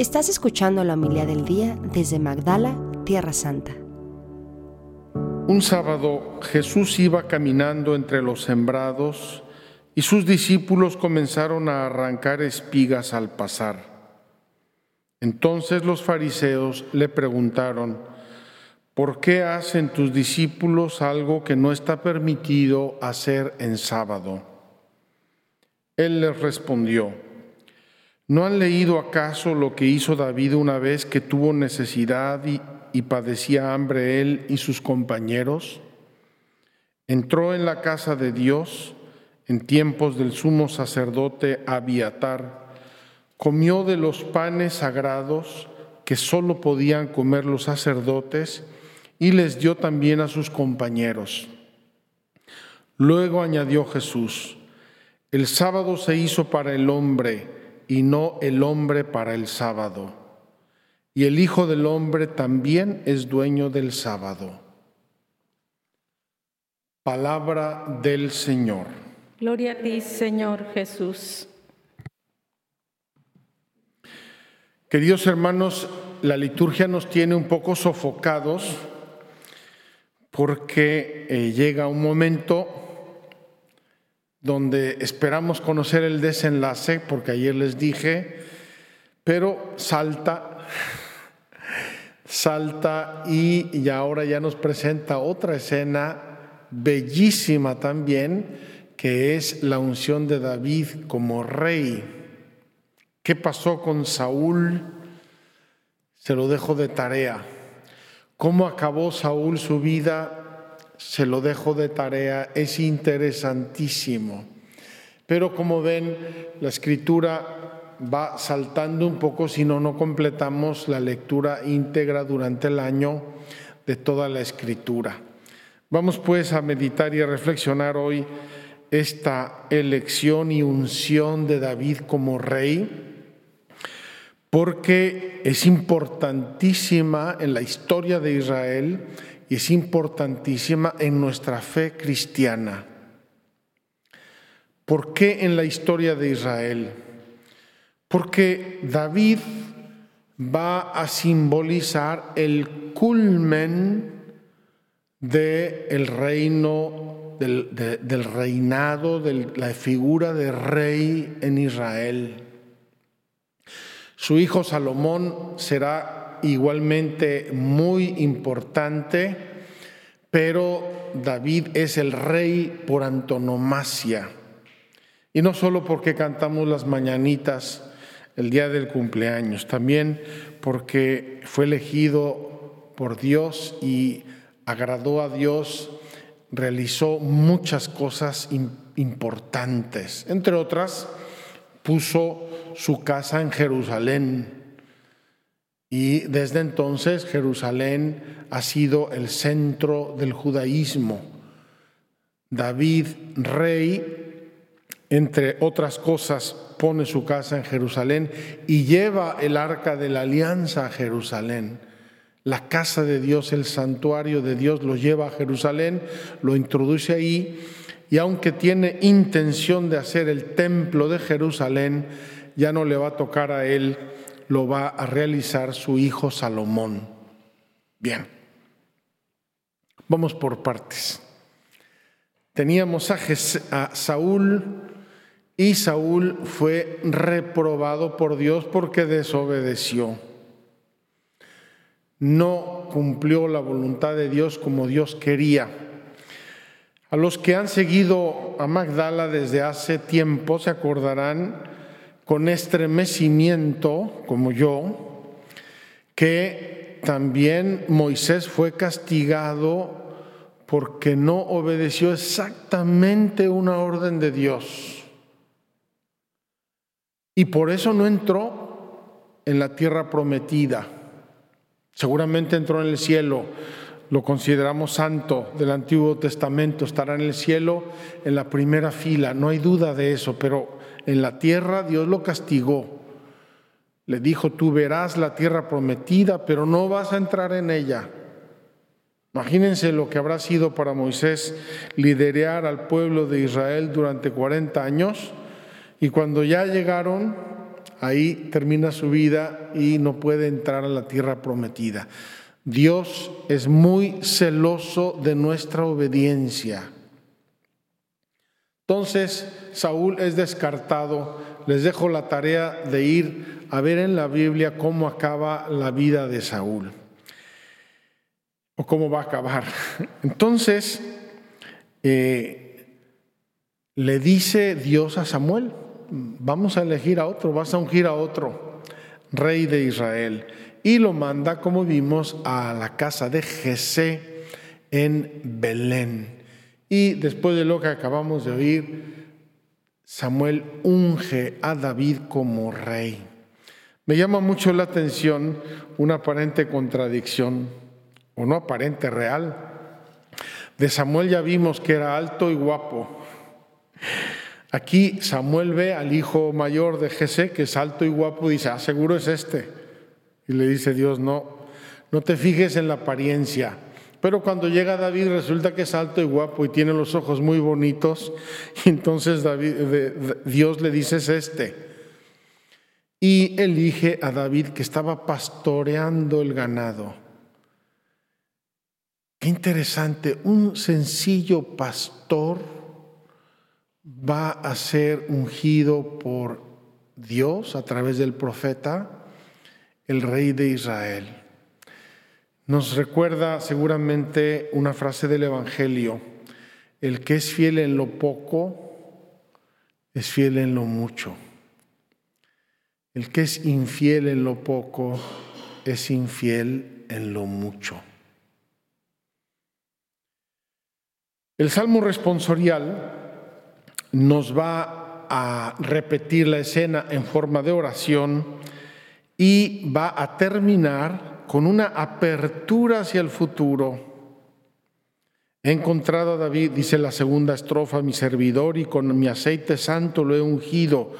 Estás escuchando la humildad del día desde Magdala, Tierra Santa. Un sábado Jesús iba caminando entre los sembrados y sus discípulos comenzaron a arrancar espigas al pasar. Entonces los fariseos le preguntaron, ¿por qué hacen tus discípulos algo que no está permitido hacer en sábado? Él les respondió, ¿no han leído acaso lo que hizo David una vez que tuvo necesidad y, padecía hambre él y sus compañeros? Entró en la casa de Dios en tiempos del sumo sacerdote Abiatar, comió de los panes sagrados que sólo podían comer los sacerdotes y les dio también a sus compañeros. Luego añadió Jesús, el sábado se hizo para el hombre y no el hombre para el sábado. Y el Hijo del Hombre también es dueño del sábado. Palabra del Señor. Gloria a ti, Señor Jesús. Queridos hermanos, la liturgia nos tiene un poco sofocados porque eh, llega un momento donde esperamos conocer el desenlace, porque ayer les dije, pero salta, salta y, ahora ya nos presenta otra escena bellísima también, que es la unción de David como rey. ¿Qué pasó con Saúl? Se lo dejo de tarea. ¿Cómo acabó Saúl su vida? Se lo dejo de tarea, es interesantísimo. Pero como ven, la escritura va saltando un poco si no, no completamos la lectura íntegra durante el año de toda la escritura. Vamos pues a meditar y a reflexionar hoy esta elección y unción de David como rey, porque es importantísima en la historia de Israel y es importantísima en nuestra fe cristiana. ¿Por qué en la historia de Israel? Porque David va a simbolizar el culmen del reino, del, del reinado, de la figura de rey en Israel. Su hijo Salomón será igualmente muy importante, pero David es el rey por antonomasia. Y no solo porque cantamos las mañanitas el día del cumpleaños, también porque fue elegido por Dios y agradó a Dios, realizó muchas cosas importantes. Entre otras, puso su casa en Jerusalén y desde entonces Jerusalén ha sido el centro del judaísmo. David, rey, entre otras cosas, pone su casa en Jerusalén y lleva el arca de la alianza a Jerusalén. La casa de Dios, el santuario de Dios lo lleva a Jerusalén, lo introduce ahí y aunque tiene intención de hacer el templo de Jerusalén, ya no le va a tocar a él lo va a realizar su hijo Salomón. Bien, vamos por partes. Teníamos a, Saúl y Saúl fue reprobado por Dios porque desobedeció. No cumplió la voluntad de Dios como Dios quería. A los que han seguido a Magdala desde hace tiempo se acordarán con estremecimiento, como yo, que también Moisés fue castigado porque no obedeció exactamente una orden de Dios. Y por eso no entró en la tierra prometida. Seguramente entró en el cielo, lo consideramos santo del Antiguo Testamento, estará en el cielo en la primera fila, no hay duda de eso, pero en la tierra, Dios lo castigó. Le dijo, tú verás la tierra prometida, pero no vas a entrar en ella. Imagínense lo que habrá sido para Moisés liderar al pueblo de Israel durante 40 años y cuando ya llegaron ahí termina su vida y no puede entrar a la tierra prometida. Dios es muy celoso de nuestra obediencia. Entonces Saúl es descartado. Les dejo la tarea de ir a ver en la Biblia cómo acaba la vida de Saúl o cómo va a acabar. Entonces, eh, le dice Dios a Samuel, vamos a elegir a otro, vas a ungir a otro, rey de Israel. Y lo manda, como vimos, a la casa de Jesé en Belén. Y después de lo que acabamos de oír, Samuel unge a David como rey. Me llama mucho la atención una aparente contradicción, o no aparente, real. De Samuel ya vimos que era alto y guapo. Aquí Samuel ve al hijo mayor de Jesé, que es alto y guapo, y dice, ah, seguro es este. Y le dice Dios, no, no te fijes en la apariencia pero cuando llega David resulta que es alto y guapo y tiene los ojos muy bonitos. Entonces Dios le dice es este. Y elige a David que estaba pastoreando el ganado. Qué interesante, un sencillo pastor va a ser ungido por Dios a través del profeta, el rey de Israel. Nos recuerda seguramente una frase del Evangelio, el que es fiel en lo poco, es fiel en lo mucho. El que es infiel en lo poco, es infiel en lo mucho. El Salmo responsorial nos va a repetir la escena en forma de oración y va a terminar con una apertura hacia el futuro. He encontrado a David, dice la segunda estrofa, mi servidor y con mi aceite santo lo he ungido,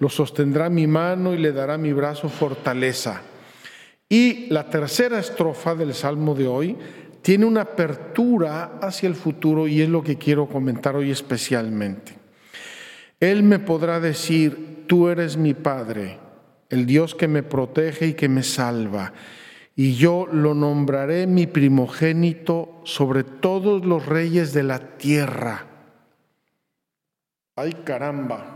lo sostendrá mi mano y le dará mi brazo fortaleza. Y la tercera estrofa del Salmo de hoy tiene una apertura hacia el futuro y es lo que quiero comentar hoy especialmente. Él me podrá decir, tú eres mi Padre, el Dios que me protege y que me salva y yo lo nombraré mi primogénito sobre todos los reyes de la tierra. Ay caramba.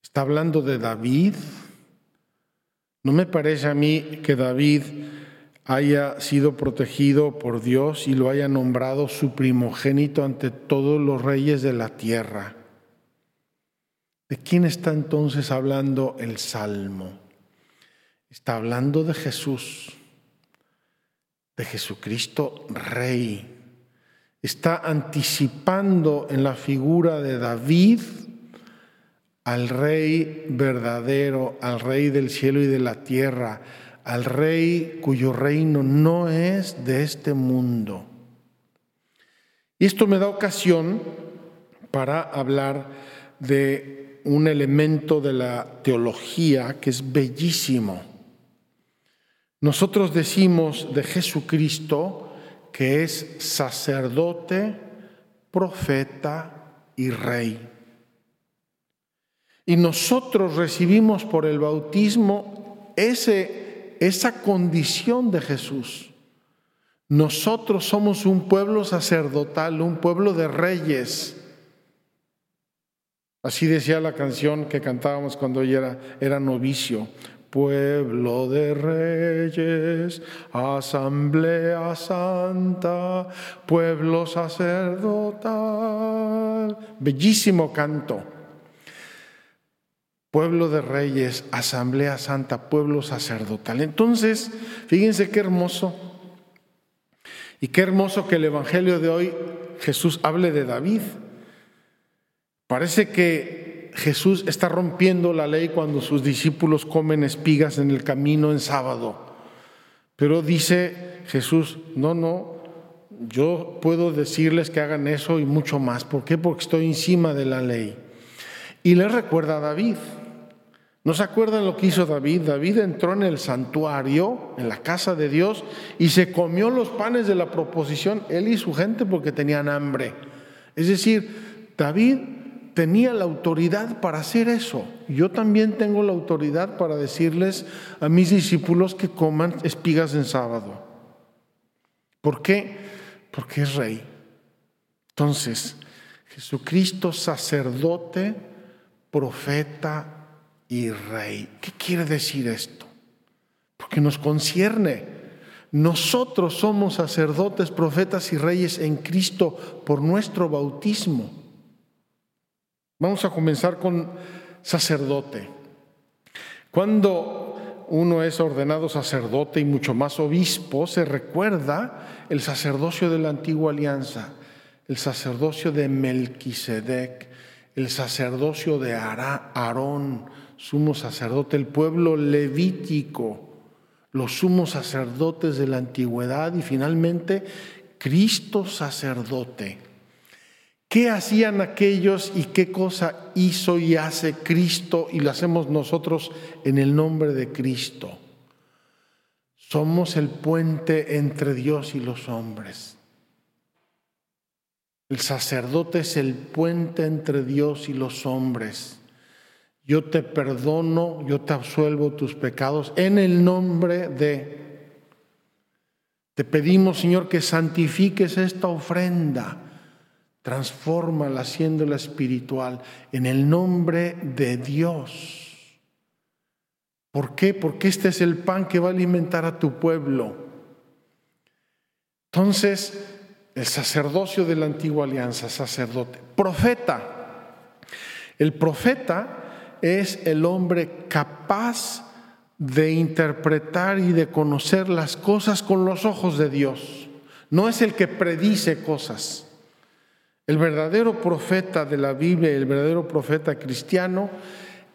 Está hablando de David. No me parece a mí que David haya sido protegido por Dios y lo haya nombrado su primogénito ante todos los reyes de la tierra. ¿De quién está entonces hablando el Salmo? Está hablando de Jesús, de Jesucristo Rey. Está anticipando en la figura de David al Rey verdadero, al Rey del cielo y de la tierra, al Rey cuyo reino no es de este mundo. Y esto me da ocasión para hablar de un elemento de la teología que es bellísimo nosotros decimos de Jesucristo que es sacerdote, profeta y rey. Y nosotros recibimos por el bautismo ese, esa condición de Jesús. Nosotros somos un pueblo sacerdotal, un pueblo de reyes. Así decía la canción que cantábamos cuando ella era, era novicio pueblo de reyes, asamblea santa, pueblo sacerdotal. Bellísimo canto. Pueblo de reyes, asamblea santa, pueblo sacerdotal. Entonces, fíjense qué hermoso. Y qué hermoso que el Evangelio de hoy Jesús hable de David. Parece que Jesús está rompiendo la ley cuando sus discípulos comen espigas en el camino en sábado. Pero dice Jesús, no, no, yo puedo decirles que hagan eso y mucho más. ¿Por qué? Porque estoy encima de la ley. Y le recuerda a David. ¿No se acuerdan lo que hizo David? David entró en el santuario, en la casa de Dios, y se comió los panes de la proposición, él y su gente, porque tenían hambre. Es decir, David tenía la autoridad para hacer eso. Yo también tengo la autoridad para decirles a mis discípulos que coman espigas en sábado. ¿Por qué? Porque es rey. Entonces, Jesucristo sacerdote, profeta y rey. ¿Qué quiere decir esto? Porque nos concierne. Nosotros somos sacerdotes, profetas y reyes en Cristo por nuestro bautismo. Vamos a comenzar con sacerdote. Cuando uno es ordenado sacerdote y mucho más obispo, se recuerda el sacerdocio de la antigua alianza, el sacerdocio de Melquisedec, el sacerdocio de Aarón, sumo sacerdote, el pueblo levítico, los sumos sacerdotes de la antigüedad y finalmente Cristo sacerdote. ¿Qué hacían aquellos y qué cosa hizo y hace Cristo y lo hacemos nosotros en el nombre de Cristo? Somos el puente entre Dios y los hombres. El sacerdote es el puente entre Dios y los hombres. Yo te perdono, yo te absuelvo tus pecados en el nombre de... Te pedimos, Señor, que santifiques esta ofrenda, transfórmala haciéndola espiritual en el nombre de Dios. ¿Por qué? Porque este es el pan que va a alimentar a tu pueblo. Entonces, el sacerdocio de la antigua alianza, sacerdote, profeta. El profeta es el hombre capaz de interpretar y de conocer las cosas con los ojos de Dios. No es el que predice cosas. El verdadero profeta de la Biblia, el verdadero profeta cristiano,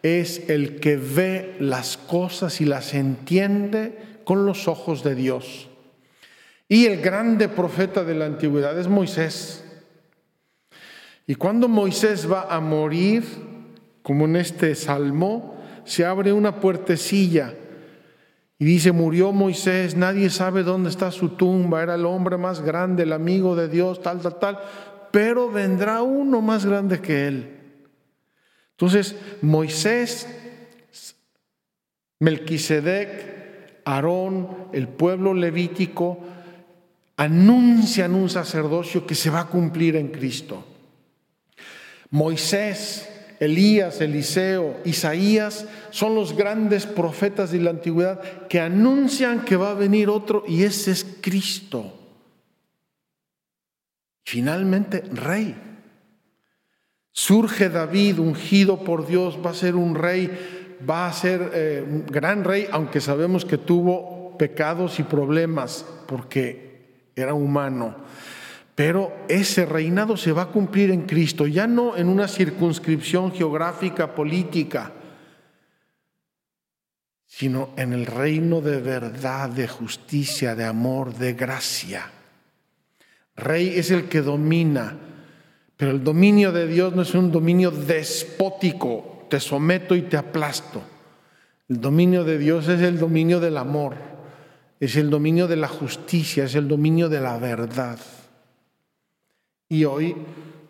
es el que ve las cosas y las entiende con los ojos de Dios. Y el grande profeta de la antigüedad es Moisés. Y cuando Moisés va a morir, como en este salmo, se abre una puertecilla y dice, murió Moisés, nadie sabe dónde está su tumba, era el hombre más grande, el amigo de Dios, tal, tal, tal, pero vendrá uno más grande que él. Entonces, Moisés, Melquisedec, Aarón, el pueblo levítico, anuncian un sacerdocio que se va a cumplir en Cristo. Moisés, Elías, Eliseo, Isaías son los grandes profetas de la antigüedad que anuncian que va a venir otro y ese es Cristo. Finalmente, rey. Surge David, ungido por Dios, va a ser un rey, va a ser eh, un gran rey, aunque sabemos que tuvo pecados y problemas porque era humano. Pero ese reinado se va a cumplir en Cristo, ya no en una circunscripción geográfica, política, sino en el reino de verdad, de justicia, de amor, de gracia. Rey es el que domina, pero el dominio de Dios no es un dominio despótico, te someto y te aplasto. El dominio de Dios es el dominio del amor, es el dominio de la justicia, es el dominio de la verdad. Y hoy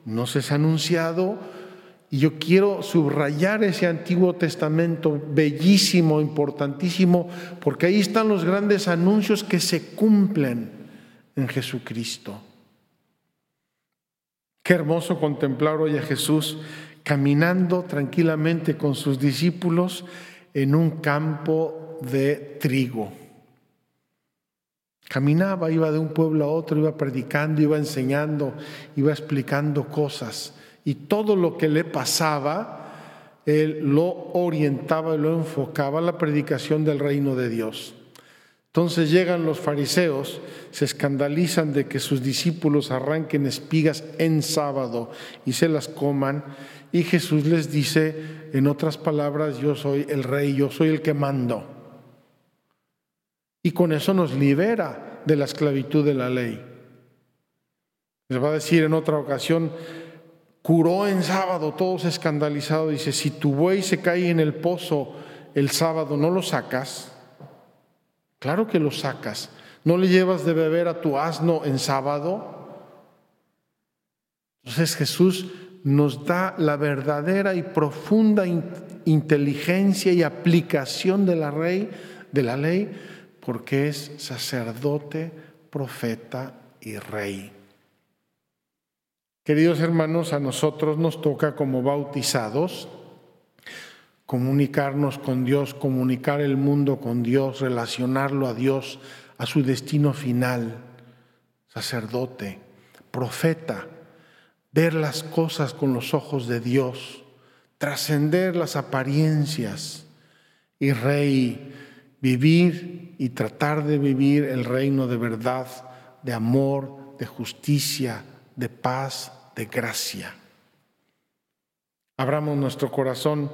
nos es anunciado, y yo quiero subrayar ese Antiguo Testamento bellísimo, importantísimo, porque ahí están los grandes anuncios que se cumplen en Jesucristo. Qué hermoso contemplar hoy a Jesús caminando tranquilamente con sus discípulos en un campo de trigo. Caminaba, iba de un pueblo a otro, iba predicando, iba enseñando, iba explicando cosas. Y todo lo que le pasaba, él lo orientaba y lo enfocaba a la predicación del reino de Dios. Entonces llegan los fariseos, se escandalizan de que sus discípulos arranquen espigas en sábado y se las coman. Y Jesús les dice, en otras palabras, yo soy el rey, yo soy el que mando. Y con eso nos libera de la esclavitud de la ley. Les va a decir en otra ocasión, curó en sábado, todos escandalizados, dice, si tu buey se cae en el pozo el sábado, ¿no lo sacas? Claro que lo sacas. ¿No le llevas de beber a tu asno en sábado? Entonces Jesús nos da la verdadera y profunda inteligencia y aplicación de la, rey, de la ley porque es sacerdote, profeta y rey. Queridos hermanos, a nosotros nos toca como bautizados comunicarnos con Dios, comunicar el mundo con Dios, relacionarlo a Dios, a su destino final, sacerdote, profeta, ver las cosas con los ojos de Dios, trascender las apariencias y rey, vivir y tratar de vivir el reino de verdad, de amor, de justicia, de paz, de gracia. Abramos nuestro corazón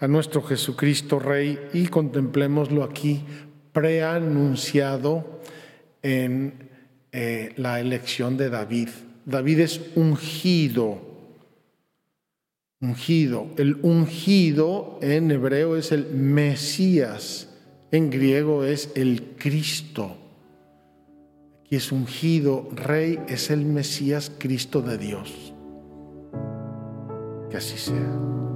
a nuestro Jesucristo Rey y contemplémoslo aquí preanunciado en eh, la elección de David. David es ungido, ungido. El ungido en hebreo es el Mesías, en griego es el Cristo. Aquí es ungido, rey es el Mesías Cristo de Dios. Que así sea.